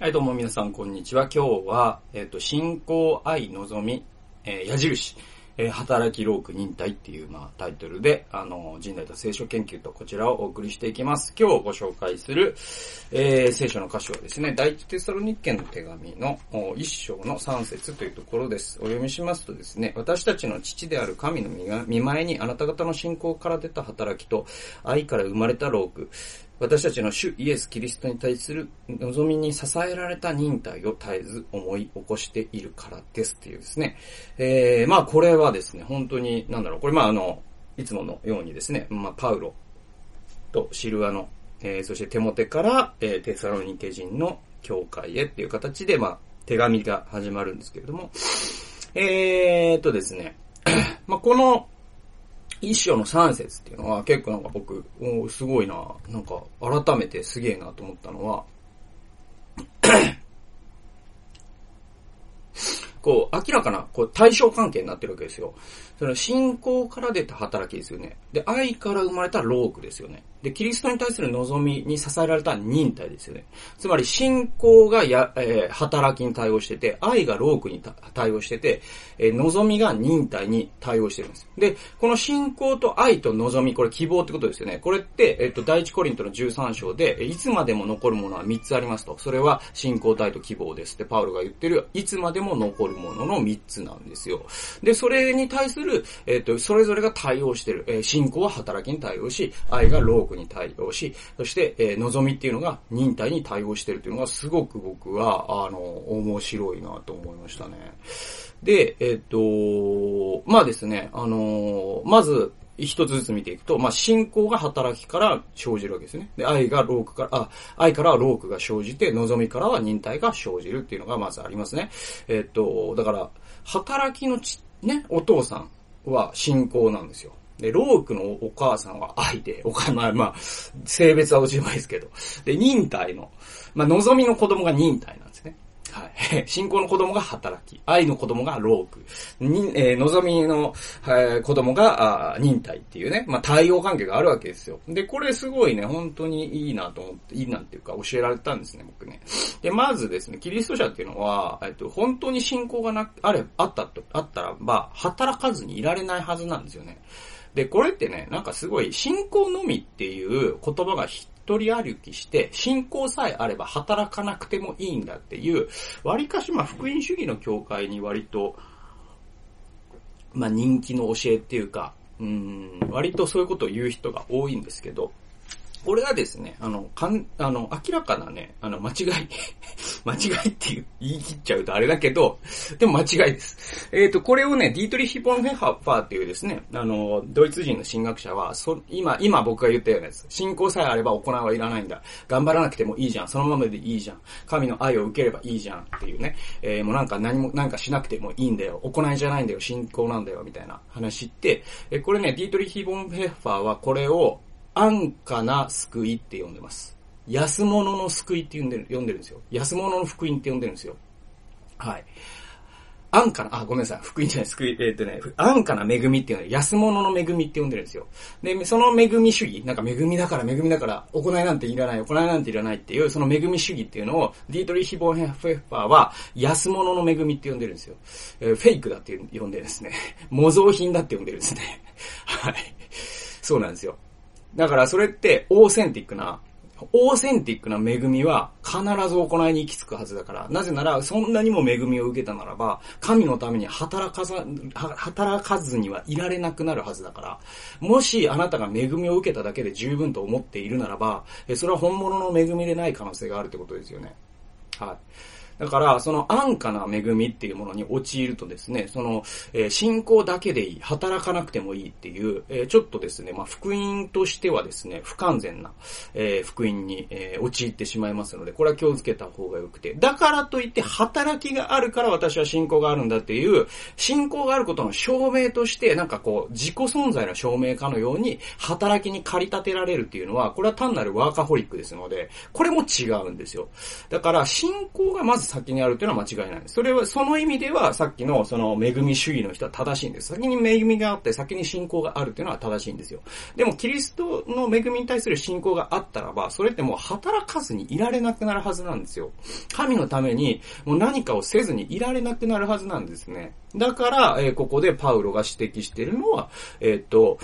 はい、どうも皆さん、こんにちは。今日は、えっ、と、信仰愛望み、えー矢印、えー働きローク忍耐っていう、まあ、タイトルで、あの、人代と聖書研究とこちらをお送りしていきます。今日ご紹介する、えー聖書の箇所はですね、第一テサロニッケの手紙の一章の三節というところです。お読みしますとですね、私たちの父である神の見前にあなた方の信仰から出た働きと愛から生まれたローク、私たちの主イエス・キリストに対する望みに支えられた忍耐を絶えず思い起こしているからですっていうですね。えー、まあこれはですね、本当に、なんだろう、これまああの、いつものようにですね、まあパウロとシルアの、えー、そしてテモテから、えーテサロニケ人の教会へっていう形で、まあ手紙が始まるんですけれども、えーっとですね、まあこの、一章の三節っていうのは結構なんか僕、おすごいな、なんか改めてすげえなと思ったのは、こう、明らかな、こう、対象関係になってるわけですよ。その、信仰から出た働きですよね。で、愛から生まれたロークですよね。で、キリストに対する望みに支えられた忍耐ですよね。つまり、信仰がや、えー働きに対応してて、愛がロークに対応してて、えー望みが忍耐に対応してるんです。で、この信仰と愛と望み、これ希望ってことですよね。これって、えっと、第一コリントの13章で、えいつまでも残るものは3つありますと。それは信仰と愛と希望ですって、パウロが言ってる、いつまでも残るものの3つなんですよ。で、それに対する、えっと、それぞれが対応してる。えー信仰は働きに対応し、愛がロークに対応し、そして、えー望みっていうのが忍耐に対応してるっていうのが、すごく僕は、あの、面白いなと思いましたね。で、えっ、と、まあですね、あのまず、一つずつ見ていくと、まあ、信仰が働きから生じるわけですね。で、愛がロークから、あ、愛からはロークが生じて、望みからは忍耐が生じるっていうのがまずありますね。えっ、と、だから、働きのち、ね、お父さんは信仰なんですよ。で、ロークのお母さんは愛で、おか、まあ、ま、性別はおしまいですけど。で、忍耐の、まあ、望みの子供が忍耐な。はい。信仰の子供が働き、愛の子供がローク、に、えー望みの、えー子供があ忍耐っていうね、まあ、対応関係があるわけですよ。で、これすごいね、本当にいいなと思って、いいなっていうか教えられたんですね、僕ね。で、まずですね、キリスト者っていうのは、えっと、本当に信仰がな、あれ、あったと、あったらば、働かずにいられないはずなんですよね。で、これってね、なんかすごい、信仰のみっていう言葉が一人歩きして、信仰さえあれば働かなくてもいいんだっていう、割かしまあ福音主義の教会に割と、まあ人気の教えっていうか、うん、割とそういうことを言う人が多いんですけど、これはですね、あの、かん、あの、明らかなね、あの、間違い、間違いっていう言い切っちゃうとあれだけど、でも間違いです。えっ、と、これをね、ディートリヒ・ボン・フェッファーっていうですね、あの、ドイツ人の神学者は、そ、今、今僕が言ったようなやつ、信仰さえあれば行いはいらないんだ。頑張らなくてもいいじゃん。そのままでいいじゃん。神の愛を受ければいいじゃんっていうね、えーもうなんか何も、なんかしなくてもいいんだよ。行いじゃないんだよ。信仰なんだよ。みたいな話って、えーこれね、ディートリヒ・ボン・フェッファーはこれを、安価な救いって呼んでます。安物の救いって呼んでる、呼んでるんですよ。安物の福音って呼んでるんですよ。はい。安価な、あ、ごめんなさい。福音じゃない、救い、えっ、とね、安価な恵みっていうのは安物の恵みって呼んでるんですよ。で、その恵み主義、なんか恵みだから恵みだから、行いなんていらない、行いなんていらないっていう、その恵み主義っていうのを、ディートリーヒ・ボンヘッフェッファーは、安物の恵みって呼んでるんですよ。えーフェイクだって呼んでるんですね。模造品だって呼んでるんですね。はい。そうなんですよ。だからそれってオーセンティックな、オーセンティックな恵みは必ず行いに行き着くはずだから。なぜなら、そんなにも恵みを受けたならば、神のために働かざ、は働かずにはいられなくなるはずだから。もしあなたが恵みを受けただけで十分と思っているならば、それは本物の恵みでない可能性があるってことですよね。はい。だから、その安価な恵みっていうものに陥るとですね、その、えー信仰だけでいい、働かなくてもいいっていう、えーちょっとですね、まあ、福音としてはですね、不完全な、えー福音に、えー陥ってしまいますので、これは気をつけた方がよくて。だからといって、働きがあるから私は信仰があるんだっていう、信仰があることの証明として、なんかこう、自己存在の証明かのように、働きに駆り立てられるっていうのは、これは単なるワーカホリックですので、これも違うんですよ。だから、信仰がまずず先にあるっていうのは間違いないです。それは、その意味では、さっきのその恵み主義の人は正しいんです。先に恵みがあって、先に信仰があるっていうのは正しいんですよ。でも、キリストの恵みに対する信仰があったらば、それってもう働かずにいられなくなるはずなんですよ。神のために、もう何かをせずにいられなくなるはずなんですね。だから、えー、ここでパウロが指摘してるのは、えっ、と、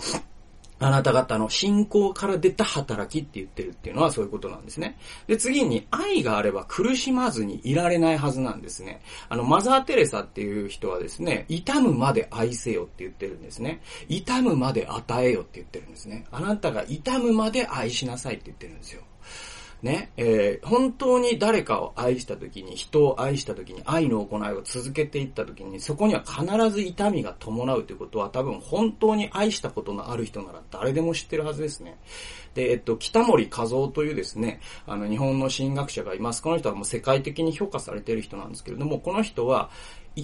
あなた方の信仰から出た働きって言ってるっていうのはそういうことなんですね。で、次に愛があれば苦しまずにいられないはずなんですね。あの、マザー・テレサっていう人はですね、痛むまで愛せよって言ってるんですね。痛むまで与えよって言ってるんですね。あなたが痛むまで愛しなさいって言ってるんですよ。ね、えー、本当に誰かを愛した時に、人を愛した時に、愛の行いを続けていった時に、そこには必ず痛みが伴うということは、多分本当に愛したことのある人なら誰でも知ってるはずですね。で、えっと、北森和夫というですね、あの、日本の神学者がいます。この人はもう世界的に評価されている人なんですけれども、この人は、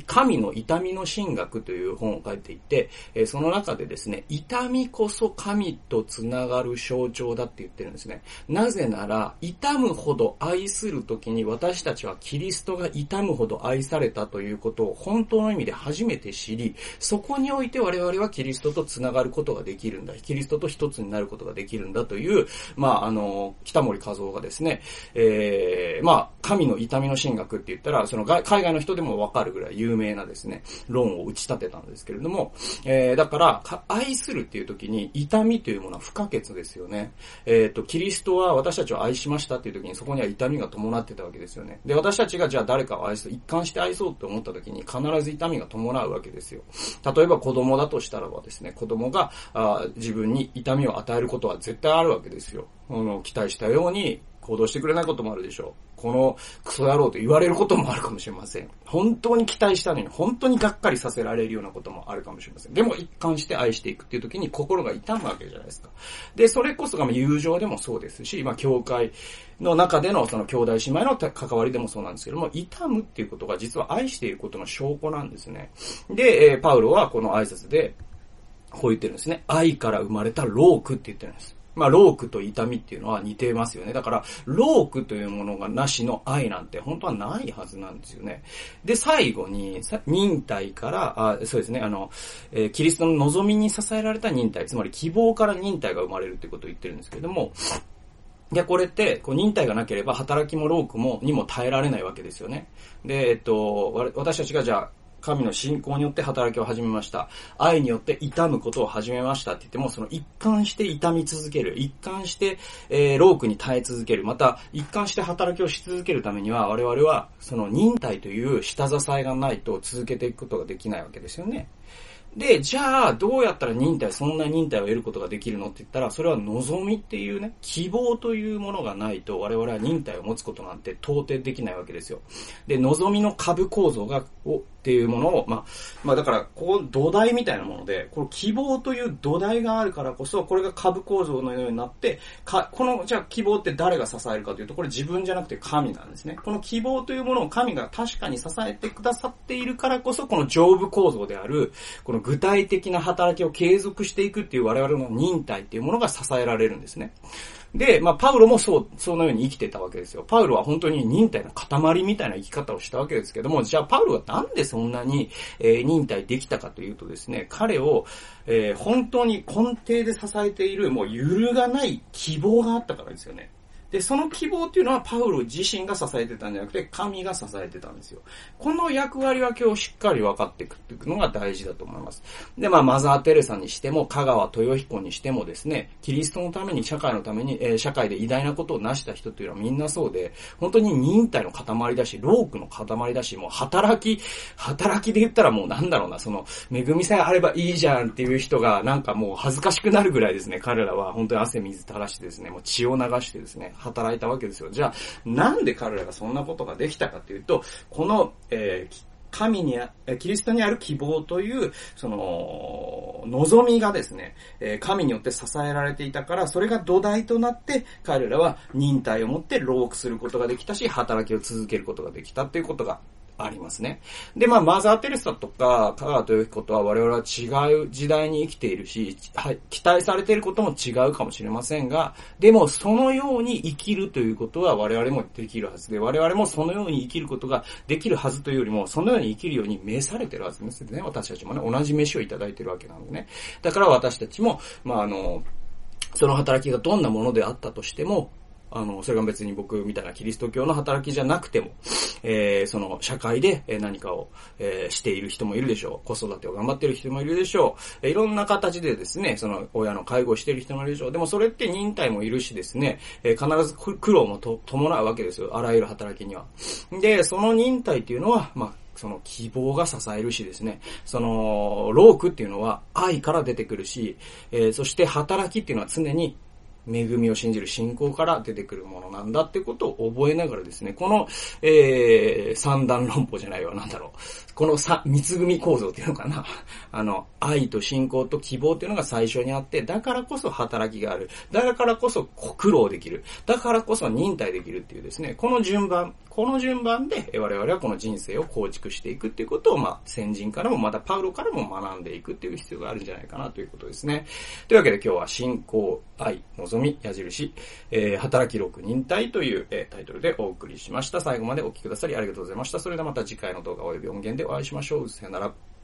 神の痛みの神学という本を書いていて、その中でですね、痛みこそ神とつながる象徴だって言ってるんですね。なぜなら、痛むほど愛するときに私たちはキリストが痛むほど愛されたということを本当の意味で初めて知り、そこにおいて我々はキリストとつながることができるんだ。キリストと一つになることができるんだという、まあ、あの、北森和夫がですね、えー、まあ、神の痛みの神学って言ったら、その海外の人でもわかるぐらい有名なですね、論を打ち立てたんですけれども、えー、だから、愛するっていう時に痛みというものは不可欠ですよね。えっ、ー、と、キリストは私たちを愛しましたっていう時にそこには痛みが伴ってたわけですよね。で、私たちがじゃあ誰かを愛す、一貫して愛そうって思った時に必ず痛みが伴うわけですよ。例えば子供だとしたらばですね、子供があ自分に痛みを与えることは絶対あるわけですよ。あの、期待したように行動してくれないこともあるでしょう。このクソ野郎と言われることもあるかもしれません。本当に期待したのに、本当にがっかりさせられるようなこともあるかもしれません。でも一貫して愛していくっていう時に心が痛むわけじゃないですか。で、それこそが友情でもそうですし、まあ、教会の中でのその兄弟姉妹の関わりでもそうなんですけども、痛むっていうことが実は愛していることの証拠なんですね。で、えパウロはこの挨拶で、こう言ってるんですね。愛から生まれたロークって言ってるんです。まあ、ロークと痛みっていうのは似てますよね。だから、ロークというものがなしの愛なんて本当はないはずなんですよね。で、最後に、忍耐から、あそうですね、あの、えー、キリストの望みに支えられた忍耐、つまり希望から忍耐が生まれるってことを言ってるんですけれども、で、これって、こう、忍耐がなければ、働きもロークも、にも耐えられないわけですよね。で、えっと、私たちがじゃあ、神の信仰によって働きを始めました。愛によって痛むことを始めましたって言っても、その一貫して痛み続ける。一貫して、えー、ロークに耐え続ける。また、一貫して働きをし続けるためには、我々は、その忍耐という下支えがないと続けていくことができないわけですよね。で、じゃあ、どうやったら忍耐、そんな忍耐を得ることができるのって言ったら、それは望みっていうね、希望というものがないと、我々は忍耐を持つことなんて到底できないわけですよ。で、望みの株構造が、をっていうものを、まあ、まあだから、こう、土台みたいなもので、この希望という土台があるからこそ、これが株構造のようになって、か、この、じゃあ希望って誰が支えるかというと、これ自分じゃなくて神なんですね。この希望というものを神が確かに支えてくださっているからこそ、この上部構造である、この具体的な働きを継続していくっていう我々の忍耐っていうものが支えられるんですね。で、まあ、パウロもそう、そのように生きてたわけですよ。パウロは本当に忍耐の塊みたいな生き方をしたわけですけども、じゃあパウロはなんでそんなに、えー、忍耐できたかというとですね、彼を、えー、本当に根底で支えている、もう揺るがない希望があったからですよね。で、その希望っていうのはパウロ自身が支えてたんじゃなくて、神が支えてたんですよ。この役割分けをしっかり分かっていくっていうのが大事だと思います。で、まあ、マザー・テレサにしても、香川豊彦にしてもですね、キリストのために、社会のために、えー、社会で偉大なことを成した人っていうのはみんなそうで、本当に忍耐の塊だし、ロークの塊だし、もう働き、働きで言ったらもうなんだろうな、その、恵みさえあればいいじゃんっていう人が、なんかもう恥ずかしくなるぐらいですね、彼らは本当に汗水垂らしてですね、もう血を流してですね、働いたわけですよ。じゃあ、なんで彼らがそんなことができたかというと、この、えー、神にあキリストにある希望という、その、望みがですね、神によって支えられていたから、それが土台となって、彼らは忍耐を持って労苦することができたし、働きを続けることができたということがありますね。で、まあ、マザー・テレサとか、香川豊彦とは我々は違う時代に生きているし、はい、期待されていることも違うかもしれませんが、でも、そのように生きるということは我々もできるはずで、我々もそのように生きることができるはずというよりも、そのように生きるように召されてるはずですね。私たちもね、同じ飯をいただいてるわけなのでね。だから私たちも、まあ、あの、その働きがどんなものであったとしても、あの、それが別に僕みたいなキリスト教の働きじゃなくても、えー、その社会で何かを、えー、している人もいるでしょう。子育てを頑張っている人もいるでしょう。いろんな形でですね、その親の介護をしている人もいるでしょう。でもそれって忍耐もいるしですね、えー、必ず苦労もと伴うわけですよ。あらゆる働きには。で、その忍耐っていうのは、まあ、その希望が支えるしですね、その、ロークっていうのは愛から出てくるし、えー、そして働きっていうのは常に恵みを信じる信仰から出てくるものなんだってことを覚えながらですね、この、えー、三段論法じゃないわ、なんだろう。このさ、三つ組構造っていうのかな。あの、愛と信仰と希望っていうのが最初にあって、だからこそ働きがある。だからこそ苦労できる。だからこそ忍耐できるっていうですね、この順番、この順番で我々はこの人生を構築していくっていうことを、まあ、先人からもまたパウロからも学んでいくっていう必要があるんじゃないかなということですね。というわけで今日は信仰、愛、望み、矢印、えー、働き6忍耐という、えー、タイトルでお送りしました。最後までお聴きくださりありがとうございました。それではまた次回の動画及び音源でお会いしましょう。さよなら。